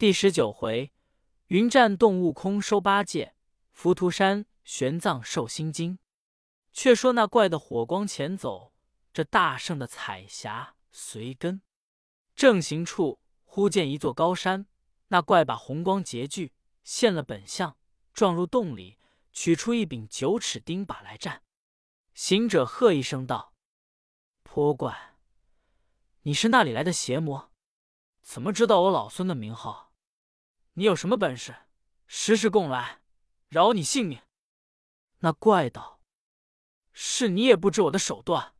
第十九回，云栈洞悟空收八戒，浮屠山玄奘受心经。却说那怪的火光前走，这大圣的彩霞随跟。正行处，忽见一座高山，那怪把红光截聚，现了本相，撞入洞里，取出一柄九尺钉耙来战。行者喝一声道：“泼怪，你是那里来的邪魔？怎么知道我老孙的名号？你有什么本事？时时供来，饶你性命！”那怪道。是你也不知我的手段，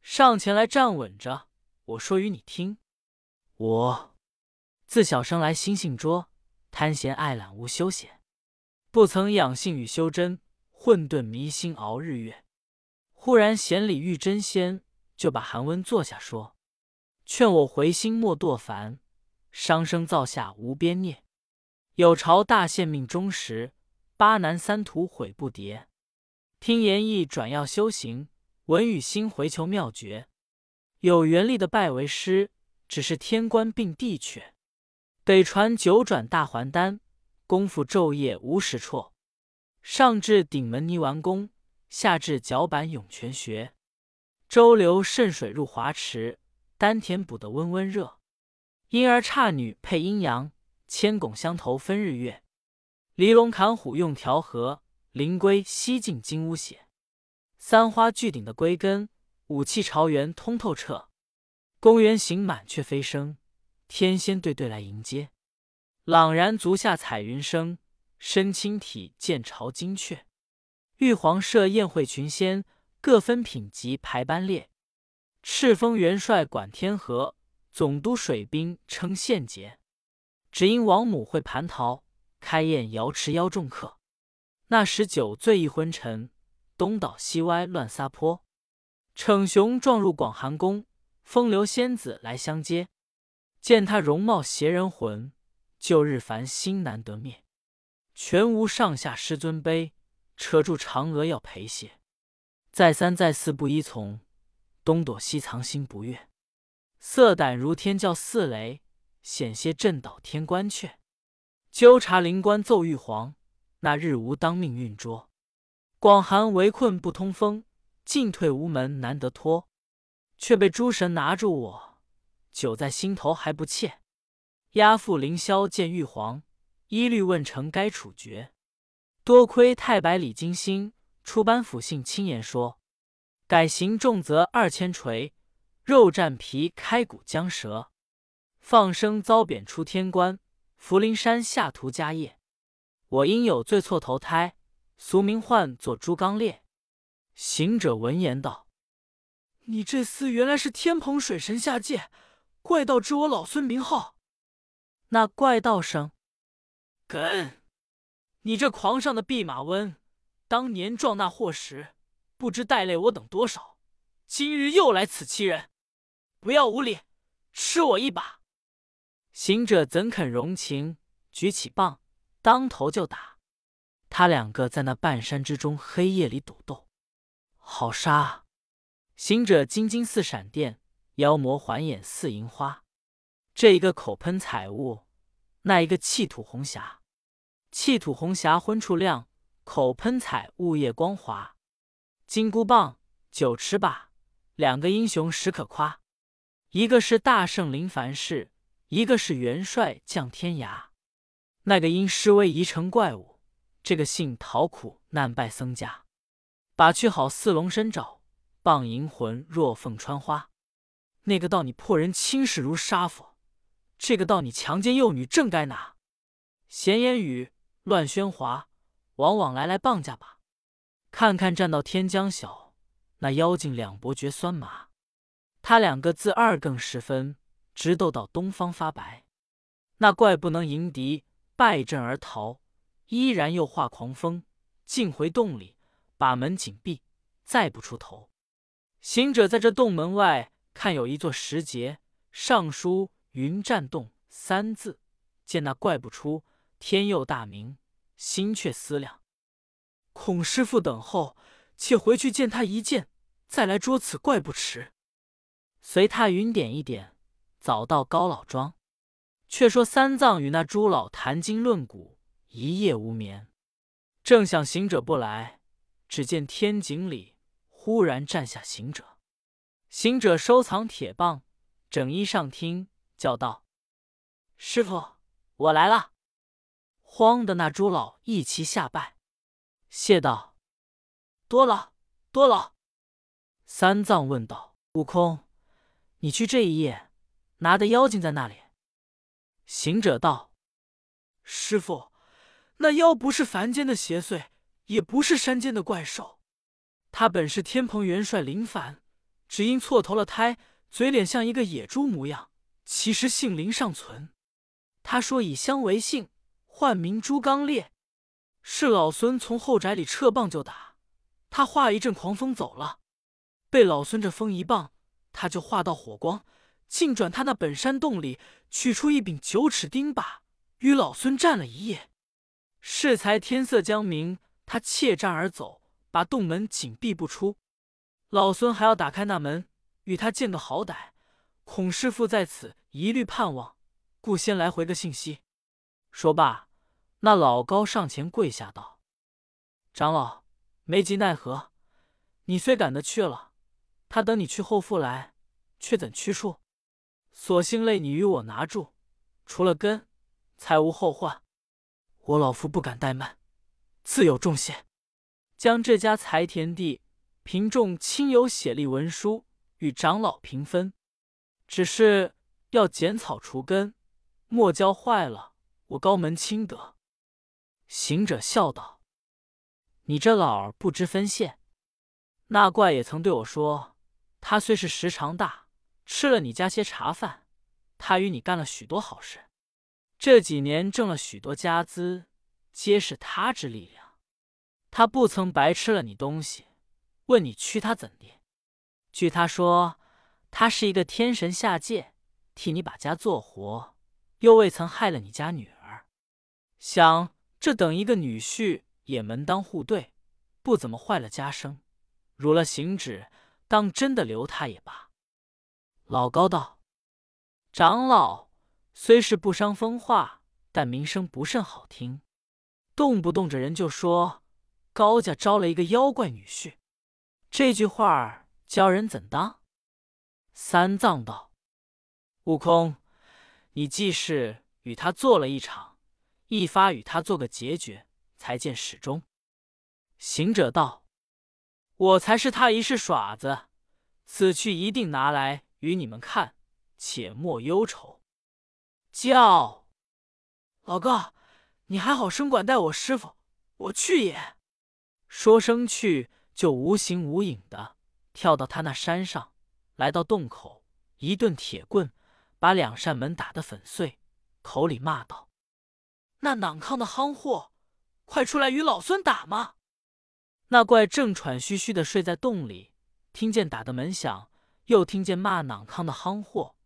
上前来站稳着。我说与你听，我自小生来心性拙，贪闲爱懒无休闲，不曾养性与修真，混沌迷心熬日月。忽然闲里遇真仙，就把寒温坐下说，劝我回心莫堕凡，伤生造下无边孽。有朝大限命终时，八难三途悔不迭。听言意转要修行，文与心回求妙诀。有缘力的拜为师，只是天官并地阙。北传九转大还丹，功夫昼夜无时辍。上至顶门泥丸功，下至脚板涌泉穴。周流渗水入华池，丹田补得温温热。婴儿差女配阴阳，千拱相投分日月。离龙砍虎用调和。灵龟西进金乌血，三花聚顶的龟根，武器朝元通透彻。公园行满却飞升，天仙对对来迎接。朗然足下彩云生，身轻体健朝金阙。玉皇设宴会群仙，各分品级排班列。赤峰元帅管天河，总督水兵称献节。只因王母会蟠桃，开宴瑶池邀众客。那时酒醉一昏沉，东倒西歪乱撒泼。逞雄撞入广寒宫，风流仙子来相接。见他容貌邪人魂，旧日烦心难得灭。全无上下师尊卑，扯住嫦娥要陪谢。再三再四不依从，东躲西藏心不悦。色胆如天叫四雷，险些震倒天官阙。纠察灵官奏玉皇。那日无当命运捉，广寒围困不通风，进退无门难得脱。却被诸神拿住我，久在心头还不怯。押赴凌霄见玉皇，一律问成该处决。多亏太白李金星出班府信亲言说，改刑重则二千锤，肉绽皮开骨将折，放生遭贬出天关，福陵山下图家业。我因有罪错投胎，俗名唤作朱刚烈。行者闻言道：“你这厮原来是天蓬水神下界，怪道知我老孙名号。”那怪道生：“根，你这狂上的弼马温，当年撞那祸时，不知带累我等多少，今日又来此欺人，不要无礼，吃我一把！”行者怎肯容情，举起棒。当头就打，他两个在那半山之中黑夜里赌斗，好杀！行者金睛似闪电，妖魔环眼似银花。这一个口喷彩雾，那一个气吐红霞。气吐红霞昏处亮，口喷彩雾夜光华。金箍棒、九尺把，两个英雄实可夸。一个是大圣临凡世，一个是元帅降天涯。那个因施威移成怪物，这个姓陶苦难拜僧家，把去好似龙身爪，棒银魂若凤穿花。那个道你破人轻视如杀佛，这个道你强奸幼女正该拿。闲言语乱喧哗，往往来来棒架吧。看看战到天将晓，那妖精两伯绝酸麻。他两个自二更时分，直斗到东方发白。那怪不能迎敌。败阵而逃，依然又化狂风，进回洞里，把门紧闭，再不出头。行者在这洞门外看有一座石碣，上书“云栈洞”三字。见那怪不出，天佑大明，心却思量：孔师傅等候，且回去见他一见，再来捉此怪不迟。随他云点一点，早到高老庄。却说三藏与那朱老谈经论古，一夜无眠。正想行者不来，只见天井里忽然站下行者。行者收藏铁棒，整衣上厅，叫道：“师傅，我来了。”慌的那朱老一齐下拜，谢道：“多了，多了。”三藏问道：“悟空，你去这一夜，拿的妖精在那里？”行者道：“师傅。”那妖不是凡间的邪祟，也不是山间的怪兽，他本是天蓬元帅林凡，只因错投了胎，嘴脸像一个野猪模样，其实姓林尚存。他说以香为姓，唤名朱刚烈，是老孙从后宅里撤棒就打，他化一阵狂风走了，被老孙这风一棒，他就化到火光，竟转他那本山洞里取出一柄九齿钉耙，与老孙战了一夜。适才天色将明，他怯战而走，把洞门紧闭不出。老孙还要打开那门，与他见个好歹。孔师傅在此一律盼望，故先来回个信息。说罢，那老高上前跪下道：“长老，没及奈何，你虽赶得去了，他等你去后复来，却怎去处？索性累你与我拿住，除了根，才无后患。”我老夫不敢怠慢，自有重谢。将这家财田地凭众亲友写立文书，与长老平分。只是要剪草除根，莫教坏了我高门清德。行者笑道：“你这老儿不知分线。那怪也曾对我说，他虽是时常大，吃了你家些茶饭，他与你干了许多好事。”这几年挣了许多家资，皆是他之力量。他不曾白吃了你东西。问你屈他怎地？据他说，他是一个天神下界，替你把家做活，又未曾害了你家女儿。想这等一个女婿也门当户对，不怎么坏了家生。辱了行止，当真的留他也罢。老高道：“长老。”虽是不伤风化，但名声不甚好听。动不动这人就说高家招了一个妖怪女婿，这句话教人怎当？三藏道：“悟空，你既是与他做了一场，一发与他做个结局，才见始终。”行者道：“我才是他一世耍子，此去一定拿来与你们看，且莫忧愁。”叫老哥，你还好生管待我师傅，我去也。说声去，就无形无影的跳到他那山上，来到洞口，一顿铁棍把两扇门打得粉碎，口里骂道：“那囊康的夯货，快出来与老孙打嘛！”那怪正喘吁吁的睡在洞里，听见打的门响，又听见骂囊康的夯货，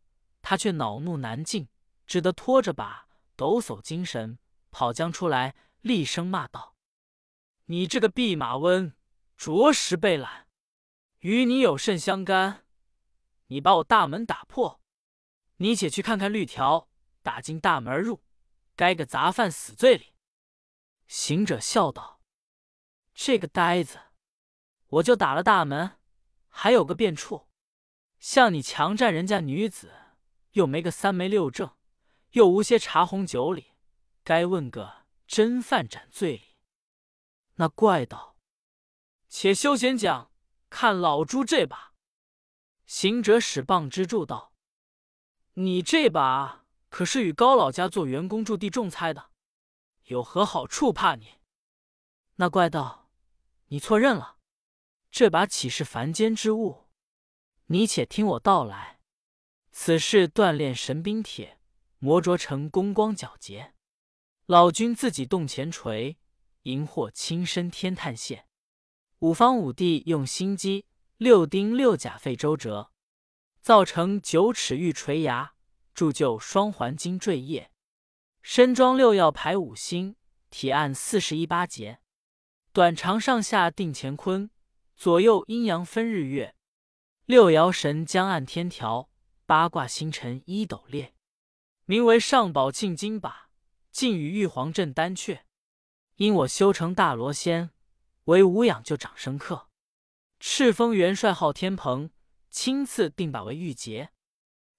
他却恼怒难禁。只得拖着把抖擞精神跑将出来，厉声骂道：“你这个弼马温，着实被懒！与你有甚相干？你把我大门打破，你且去看看绿条，打进大门而入，该个杂犯死罪里。”行者笑道：“这个呆子，我就打了大门，还有个变处。像你强占人家女子，又没个三媒六证。”又无些茶红酒礼，该问个真犯斩罪里。那怪道：“且休闲讲，看老朱这把。”行者使棒支柱道：“你这把可是与高老家做员工驻地种菜的，有何好处？怕你？”那怪道：“你错认了，这把岂是凡间之物？你且听我道来，此事锻炼神兵铁。”磨琢成功光皎洁，老君自己动前锤，荧惑亲身天探线。五方五帝用心机，六丁六甲费周折，造成九尺玉锤牙，铸就双环金坠叶。身装六曜排五星，体按四十一八节，短长上下定乾坤，左右阴阳分日月。六爻神将按天条，八卦星辰一斗列。名为上宝庆金把，尽与玉皇镇丹阙。因我修成大罗仙，为无养就长生客。赤峰元帅号天蓬，亲赐定把为玉节。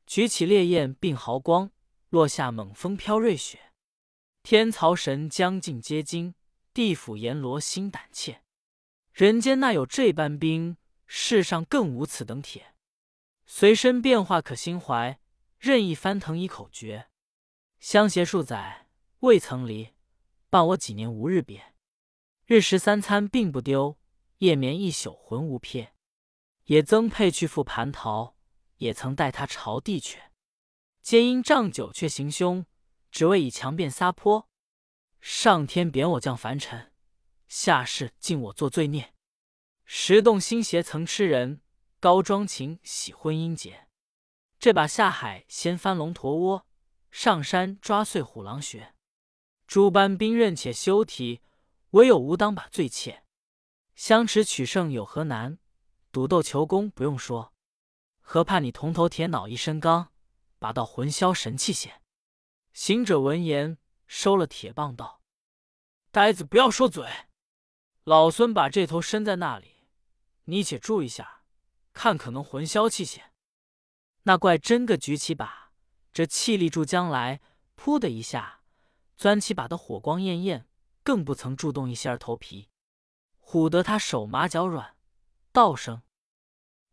举起烈焰并毫光，落下猛风飘瑞雪。天曹神将尽皆惊，地府阎罗心胆怯。人间那有这般兵？世上更无此等铁。随身变化可心怀，任意翻腾一口诀。相携数载未曾离，伴我几年无日别。日食三餐并不丢，夜眠一宿魂无撇。也曾佩去赴蟠桃，也曾带他朝地阙。皆因仗酒却行凶，只为以强辩撒泼。上天贬我降凡尘，下世敬我做罪孽。石洞新鞋曾吃人，高庄情喜婚姻节。这把下海掀翻龙驼窝，上山抓碎虎狼穴。诸般兵刃且休提，唯有吾当把最切。相持取胜有何难？赌斗求功不用说，何怕你铜头铁脑一身钢，把到魂销神气血。行者闻言，收了铁棒道：“呆子，不要说嘴，老孙把这头伸在那里。”你且注意下，看可能魂消气血。那怪真个举起把，这气力助将来，噗的一下，钻起把的火光艳艳，更不曾触动一些儿头皮。唬得他手麻脚软，道声：“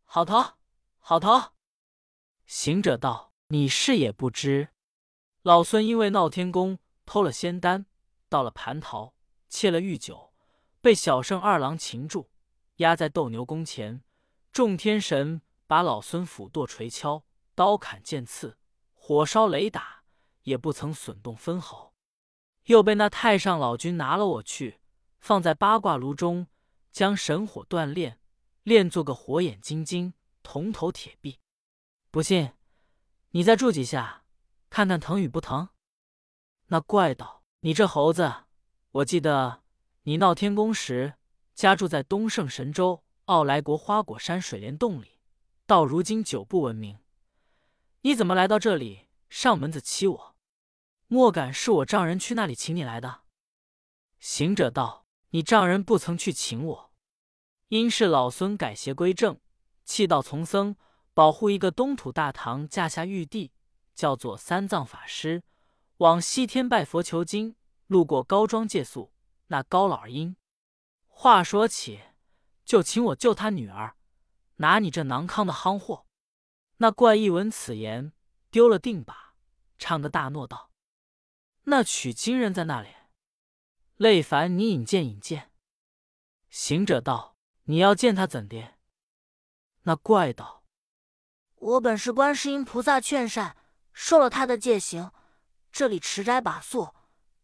好头，好头。”行者道：“你是也不知，老孙因为闹天宫偷了仙丹，到了蟠桃，窃了玉酒，被小圣二郎擒住。”压在斗牛宫前，众天神把老孙斧剁锤敲，刀砍剑刺，火烧雷打，也不曾损动分毫。又被那太上老君拿了我去，放在八卦炉中，将神火锻炼，炼做个火眼金睛、铜头铁臂。不信，你再住几下，看看疼与不疼。那怪道：“你这猴子，我记得你闹天宫时。”家住在东胜神州奥莱国花果山水帘洞里，到如今久不闻名。你怎么来到这里上门子欺我？莫敢是我丈人去那里请你来的？行者道：“你丈人不曾去请我，因是老孙改邪归正，弃道从僧，保护一个东土大唐驾下玉帝，叫做三藏法师，往西天拜佛求经，路过高庄借宿，那高老儿因。”话说起，就请我救他女儿，拿你这囊康的夯货。那怪异闻此言，丢了定把，唱个大诺道：“那取经人在那里？累烦你引荐引荐。”行者道：“你要见他怎的？”那怪道：“我本是观世音菩萨劝善，受了他的戒行，这里持斋把素，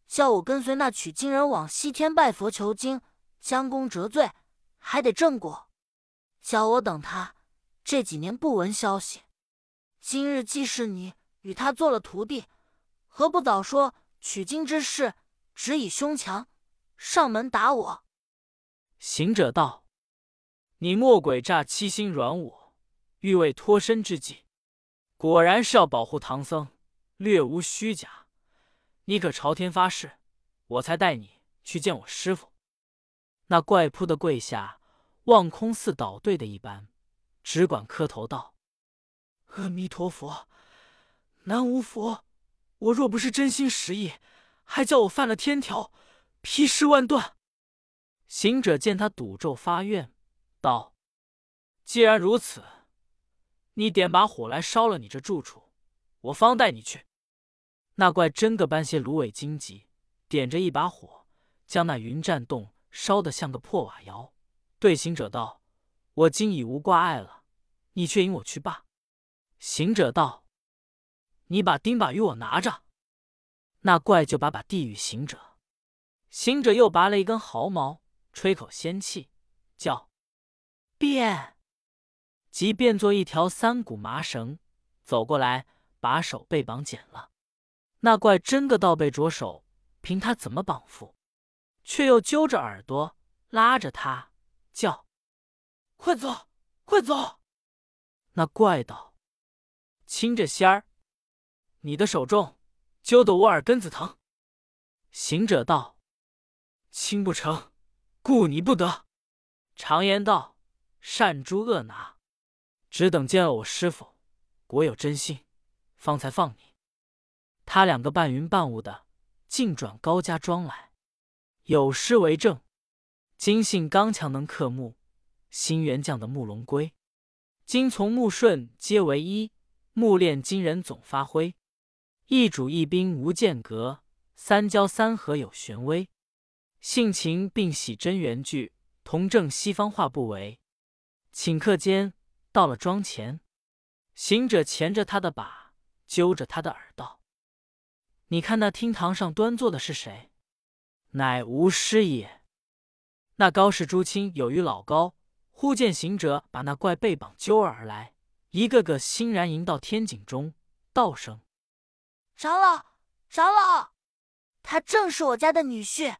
叫我跟随那取经人往西天拜佛求经。”将功折罪，还得正果。叫我等他，这几年不闻消息。今日既是你与他做了徒弟，何不早说取经之事？只以胸强，上门打我。行者道：“你莫诡诈欺心软我，欲为脱身之计。果然是要保护唐僧，略无虚假。你可朝天发誓，我才带你去见我师傅。”那怪扑的跪下，望空似倒对的一般，只管磕头道：“阿弥陀佛，南无佛。我若不是真心实意，还叫我犯了天条，劈尸万段。”行者见他赌咒发愿，道：“既然如此，你点把火来烧了你这住处，我方带你去。”那怪真个搬些芦苇荆棘，点着一把火，将那云栈洞。烧得像个破瓦窑，对行者道：“我今已无挂碍了，你却引我去罢。”行者道：“你把钉耙与我拿着。”那怪就把把递与行者，行者又拔了一根毫毛，吹口仙气，叫变，即变作一条三股麻绳，走过来，把手背绑紧了。那怪真个倒背着手，凭他怎么绑缚。却又揪着耳朵拉着他叫：“快走，快走！”那怪道：“亲着仙儿，你的手重，揪得我耳根子疼。”行者道：“亲不成，故你不得。”常言道：“善诛恶拿。”只等见了我师傅，果有真心，方才放你。他两个半云半雾的，竟转高家庄来。有诗为证：“今信刚强能克木，新元将的木龙归。今从木顺皆为一，木炼金人总发挥。一主一宾无间隔，三交三合有玄微。性情并喜真元句，同正西方化不为。”顷刻间。到了庄前，行者钳着他的把，揪着他的耳道：“你看那厅堂上端坐的是谁？乃吾师也。”那高氏诸亲有于老高，忽见行者把那怪背绑揪而来，一个个欣然迎到天井中，道声：“长老，长老，他正是我家的女婿。”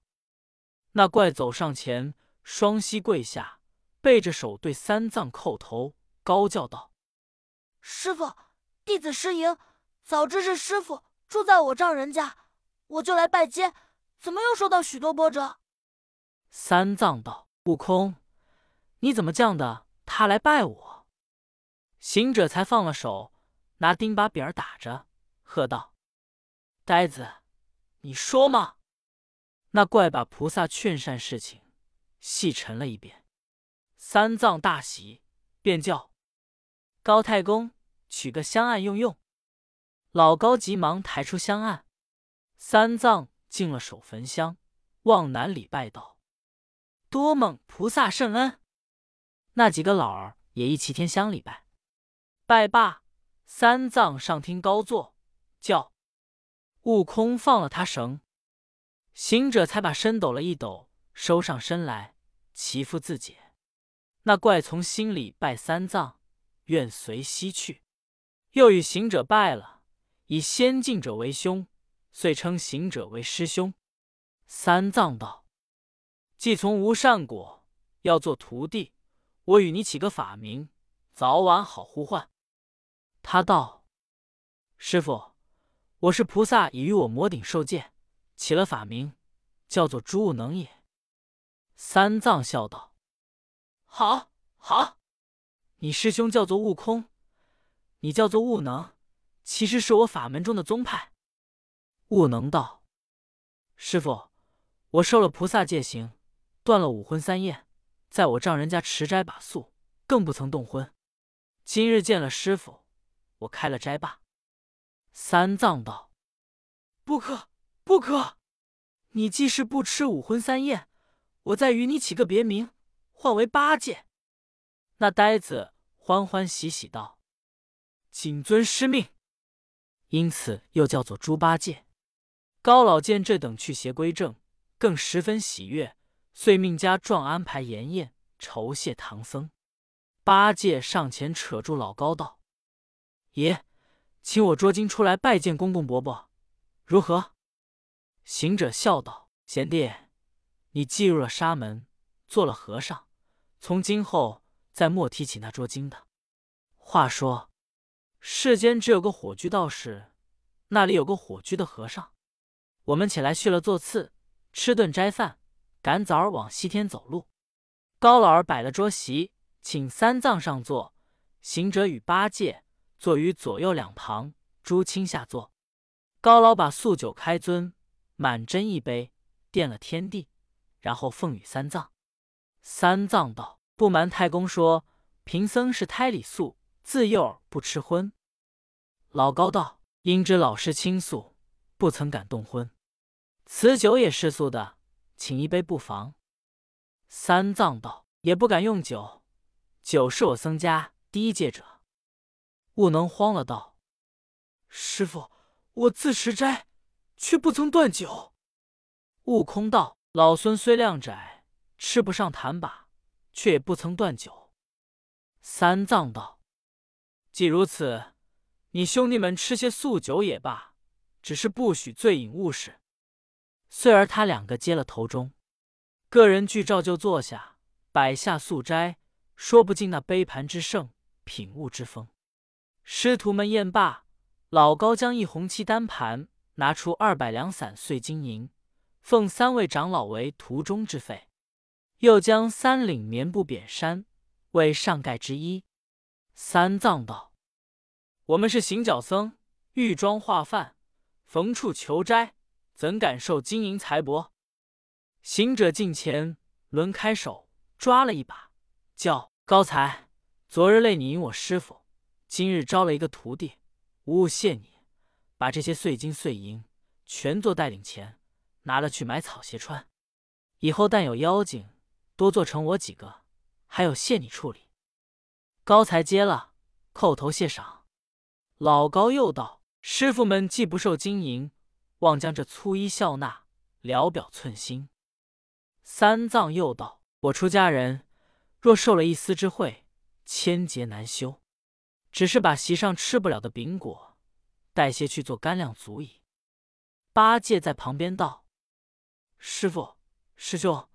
那怪走上前，双膝跪下，背着手对三藏叩头。高叫道：“师傅，弟子失迎。早知是师傅住在我丈人家，我就来拜见。怎么又受到许多波折？”三藏道：“悟空，你怎么降的？他来拜我。”行者才放了手，拿钉把柄儿打着，喝道：“呆子，你说嘛！”那怪把菩萨劝善事情细陈了一遍。三藏大喜，便叫。高太公，取个香案用用。老高急忙抬出香案，三藏进了手焚香，往南礼拜道：“多蒙菩萨圣恩。”那几个老儿也一齐添香礼拜。拜罢，三藏上厅高坐，叫悟空放了他绳。行者才把身抖了一抖，收上身来，祈福自解。那怪从心里拜三藏。愿随西去，又与行者拜了，以先进者为兄，遂称行者为师兄。三藏道：“既从无善果，要做徒弟，我与你起个法名，早晚好呼唤。”他道：“师傅，我是菩萨，已与我魔顶受戒，起了法名，叫做诸悟能也。”三藏笑道：“好，好。”你师兄叫做悟空，你叫做悟能，其实是我法门中的宗派。悟能道：“师傅，我受了菩萨戒行，断了五荤三厌，在我丈人家持斋把素，更不曾动荤。今日见了师傅，我开了斋罢。”三藏道：“不可，不可！你既是不吃五荤三厌，我再与你起个别名，唤为八戒。”那呆子欢欢喜喜道：“谨遵师命。”因此又叫做猪八戒。高老见这等去邪归正，更十分喜悦，遂命家状安排筵宴，酬谢唐僧。八戒上前扯住老高道：“爷，请我捉经出来拜见公公伯伯，如何？”行者笑道：“贤弟，你进入了沙门，做了和尚，从今后。”再莫提起那捉经的话说，世间只有个火炬道士，那里有个火炬的和尚。我们起来续了座次，吃顿斋饭，赶早儿往西天走路。高老儿摆了桌席，请三藏上座，行者与八戒坐于左右两旁，朱青下座。高老把素酒开樽，满斟一杯，奠了天地，然后奉与三藏。三藏道。不瞒太公说，贫僧是胎里素，自幼不吃荤。老高道：“应知老师清素，不曾敢动荤。此酒也是素的，请一杯不妨。”三藏道：“也不敢用酒，酒是我僧家第一戒者。”悟能慌了道：“师傅，我自持斋，却不曾断酒。”悟空道：“老孙虽量窄，吃不上坛把。”却也不曾断酒。三藏道：“既如此，你兄弟们吃些素酒也罢，只是不许醉饮误事。”遂儿他两个接了头中，个人俱照旧坐下，摆下素斋，说不尽那杯盘之盛，品物之丰。师徒们宴罢，老高将一红漆单盘拿出二百两散碎金银，奉三位长老为途中之费，又将三领棉布扁衫为上盖之衣。三藏道：“我们是行脚僧，欲装化饭，逢处求斋，怎敢受金银财帛？”行者近前，抡开手抓了一把，叫高才：“昨日累你引我师傅，今日招了一个徒弟，无物谢你。”把这些碎金碎银全做带领钱，拿了去买草鞋穿。以后但有妖精，多做成我几个，还有谢你处理。高才接了，叩头谢赏。老高又道：“师傅们既不受金银，望将这粗衣笑纳，聊表寸心。”三藏又道：“我出家人，若受了一丝之惠，千劫难修。只是把席上吃不了的饼果。”带些去做干粮足矣。八戒在旁边道：“师傅、师兄，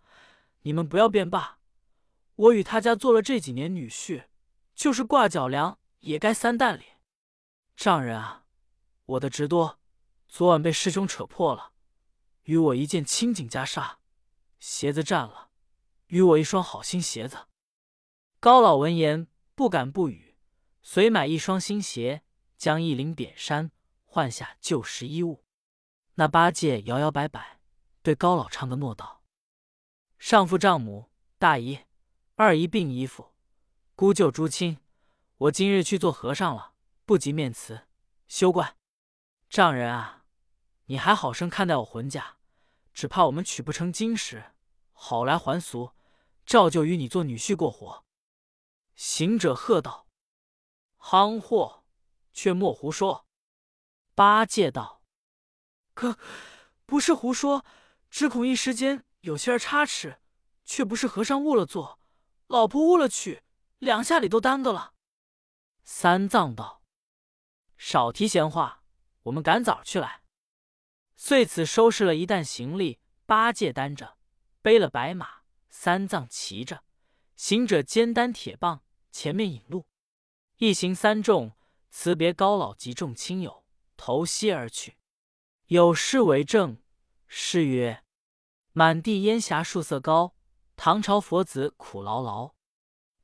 你们不要便罢。我与他家做了这几年女婿，就是挂脚粮也该三担里。丈人啊，我的职多，昨晚被师兄扯破了，与我一件清净袈裟，鞋子占了，与我一双好新鞋子。”高老闻言不敢不语，遂买一双新鞋。将一领扁衫换下旧时衣物，那八戒摇摇摆摆对高老唱个诺道：“上父丈母大姨二姨病姨父姑舅诸亲，我今日去做和尚了，不及面辞，休怪。丈人啊，你还好生看待我浑家，只怕我们娶不成金石，好来还俗，照旧与你做女婿过活。”行者喝道：“夯货！”却莫胡说！八戒道：“可不是胡说，只恐一时间有些儿差池，却不是和尚误了做，老婆误了娶，两下里都耽搁了。”三藏道：“少提闲话，我们赶早去来。”遂此收拾了一担行李，八戒担着，背了白马，三藏骑着，行者肩担铁棒，前面引路，一行三众。辞别高老及众亲友，投西而去。有诗为证：诗曰：“满地烟霞树色高，唐朝佛子苦劳劳。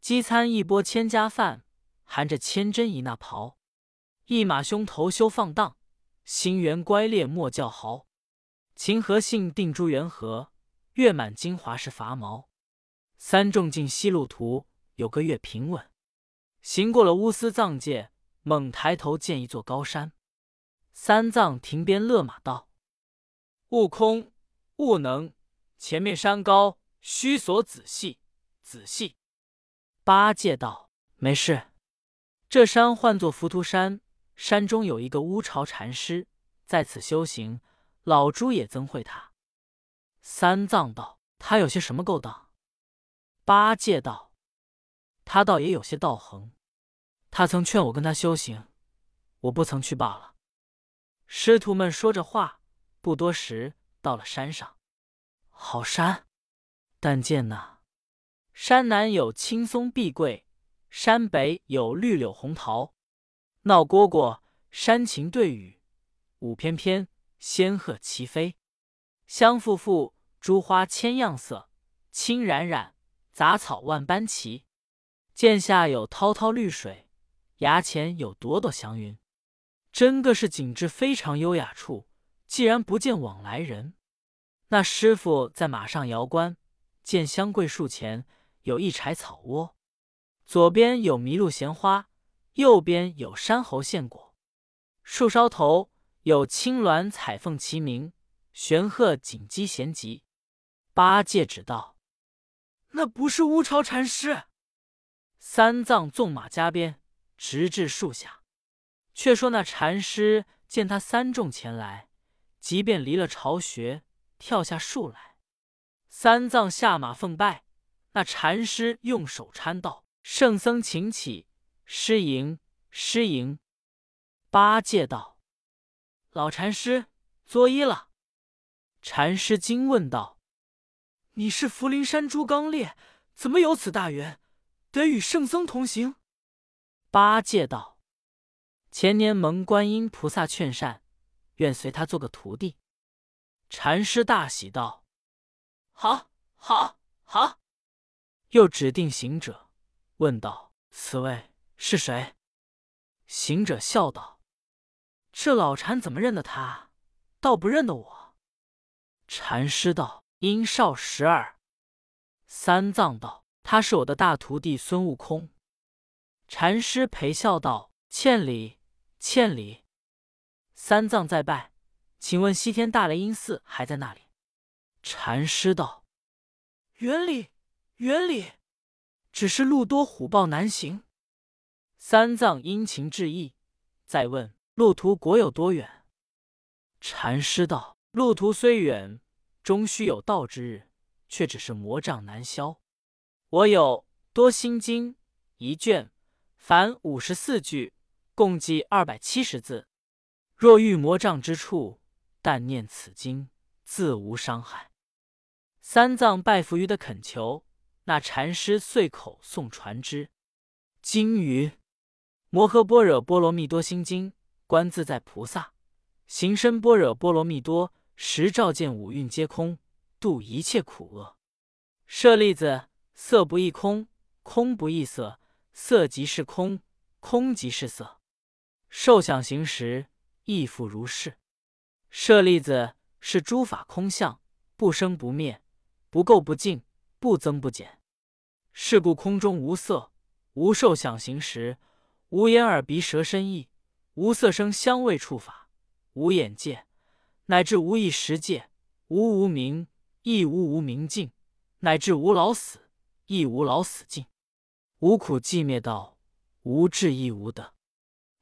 饥餐一钵千家饭，含着千针一那袍。一马胸头休放荡，心猿乖烈莫叫豪。情和性定诸缘和，月满金华是伐毛。三众进西路途，有个月平稳。行过了乌斯藏界。”猛抬头见一座高山，三藏亭边勒马道：“悟空，悟能，前面山高，须所仔细，仔细。”八戒道：“没事。这山唤作浮屠山，山中有一个乌巢禅师，在此修行。老朱也曾会他。”三藏道：“他有些什么勾当？”八戒道：“他倒也有些道行。”他曾劝我跟他修行，我不曾去罢了。师徒们说着话，不多时到了山上。好山，但见那山南有青松碧桂，山北有绿柳红桃。闹蝈蝈，山禽对语，舞翩翩，仙鹤齐飞。香馥馥，珠花千样色，青冉冉，杂草万般齐。涧下有滔滔绿水。崖前有朵朵祥云，真个是景致非常优雅处。既然不见往来人，那师傅在马上摇冠，见香桂树前有一柴草窝，左边有麋鹿衔花，右边有山猴献果。树梢头有青鸾彩凤齐鸣，玄鹤锦鸡衔集。八戒指道：“那不是乌巢禅师。”三藏纵马加鞭。直至树下，却说那禅师见他三众前来，即便离了巢穴，跳下树来。三藏下马奉拜，那禅师用手搀道：“圣僧请起，失迎，失迎。”八戒道：“老禅师作揖了。”禅师惊问道：“你是福陵山猪刚烈，怎么有此大缘，得与圣僧同行？”八戒道：“前年蒙观音菩萨劝善，愿随他做个徒弟。”禅师大喜道：“好，好，好！”又指定行者，问道：“此位是谁？”行者笑道：“这老禅怎么认得他，倒不认得我？”禅师道：“殷少十二。”三藏道：“他是我的大徒弟孙悟空。”禅师陪笑道：“欠礼，欠礼。”三藏再拜：“请问西天大雷音寺还在那里？”禅师道：“原里，原里，只是路多虎豹难行。”三藏殷勤致意，再问：“路途果有多远？”禅师道：“路途虽远，终须有到之日。”却只是魔障难消。我有多心经一卷，凡五十四句，共计二百七十字。若遇魔障之处，但念此经，自无伤害。三藏拜伏于的恳求，那禅师遂口诵传之。经云：摩诃般若波罗蜜多心经，观自在菩萨行深般若波罗蜜多时，照见五蕴皆空。度一切苦厄。舍利子，色不异空，空不异色，色即是空，空即是色。受想行识，亦复如是。舍利子，是诸法空相，不生不灭，不垢不净，不增不减。是故空中无色，无受想行识，无眼耳鼻舌身意，无色声香味触法，无眼界，乃至无意识界，无无明。亦无无明尽，乃至无老死，亦无老死尽；无苦寂灭道，无智亦无得。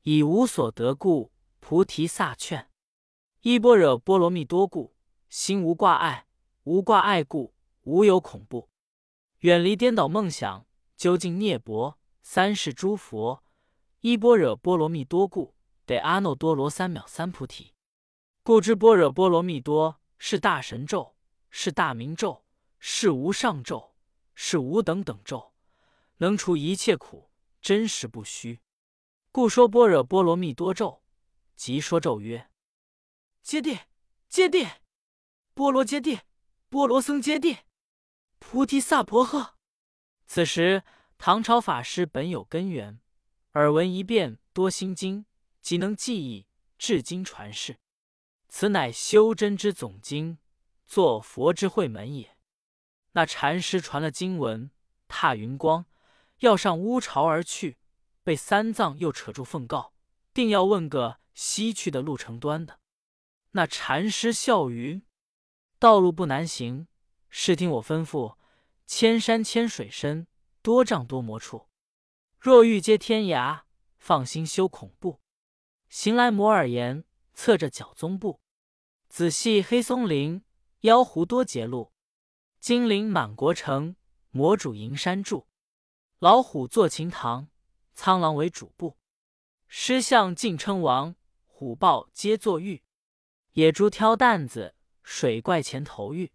以无所得故，菩提萨劝：依般若波罗蜜多故，心无挂碍；无挂碍故，无有恐怖。远离颠倒梦想，究竟涅槃。三世诸佛依般若波罗蜜多故，得阿耨多罗三藐三菩提。故知般若波罗蜜多是大神咒。是大明咒，是无上咒，是无等等咒，能除一切苦，真实不虚。故说般若波罗蜜多咒，即说咒曰：揭谛，揭谛，波罗揭谛，波罗僧揭谛，菩提萨婆诃。此时唐朝法师本有根源，耳闻一遍多心经，即能记忆，至今传世。此乃修真之总经。做佛之会门也。那禅师传了经文，踏云光，要上乌巢而去，被三藏又扯住奉告，定要问个西去的路程端的。那禅师笑云：“道路不难行，是听我吩咐：千山千水深，多障多魔处。若欲接天涯，放心休恐怖。行来摩尔岩，侧着脚踪步，仔细黑松林。”妖狐多结路，精灵满国城，魔主营山住。老虎坐秦堂，苍狼为主部。狮象尽称王，虎豹皆作御。野猪挑担子，水怪前头遇。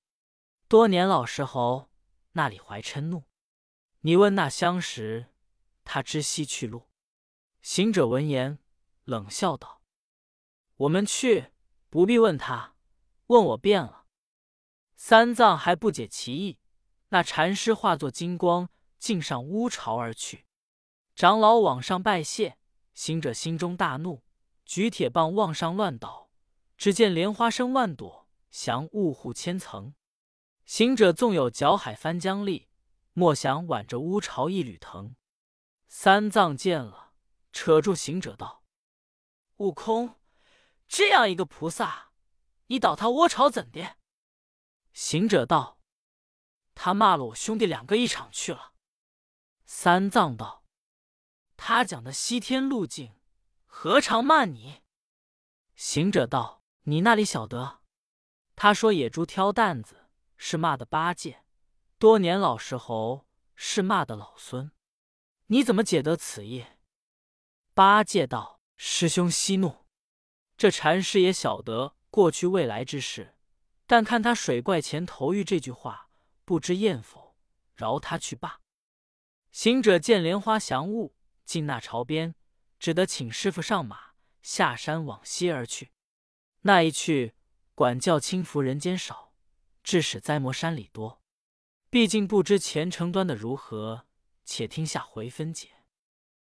多年老石猴，那里怀嗔怒？你问那相识，他知悉去路。行者闻言，冷笑道：“我们去，不必问他，问我便了。”三藏还不解其意，那禅师化作金光，径上乌巢而去。长老往上拜谢，行者心中大怒，举铁棒往上乱捣。只见莲花生万朵，降雾护千层。行者纵有脚海翻江力，莫想挽着乌巢一缕藤。三藏见了，扯住行者道：“悟空，这样一个菩萨，你捣他窝巢怎的？”行者道：“他骂了我兄弟两个一场去了。”三藏道：“他讲的西天路径，何尝骂你？”行者道：“你那里晓得？他说野猪挑担子是骂的八戒，多年老石猴是骂的老孙，你怎么解得此意？”八戒道：“师兄息怒，这禅师也晓得过去未来之事。”但看他水怪前投遇这句话，不知厌否，饶他去罢。行者见莲花降雾，进那朝边，只得请师傅上马，下山往西而去。那一去，管教轻浮人间少，致使灾魔山里多。毕竟不知前程端的如何，且听下回分解。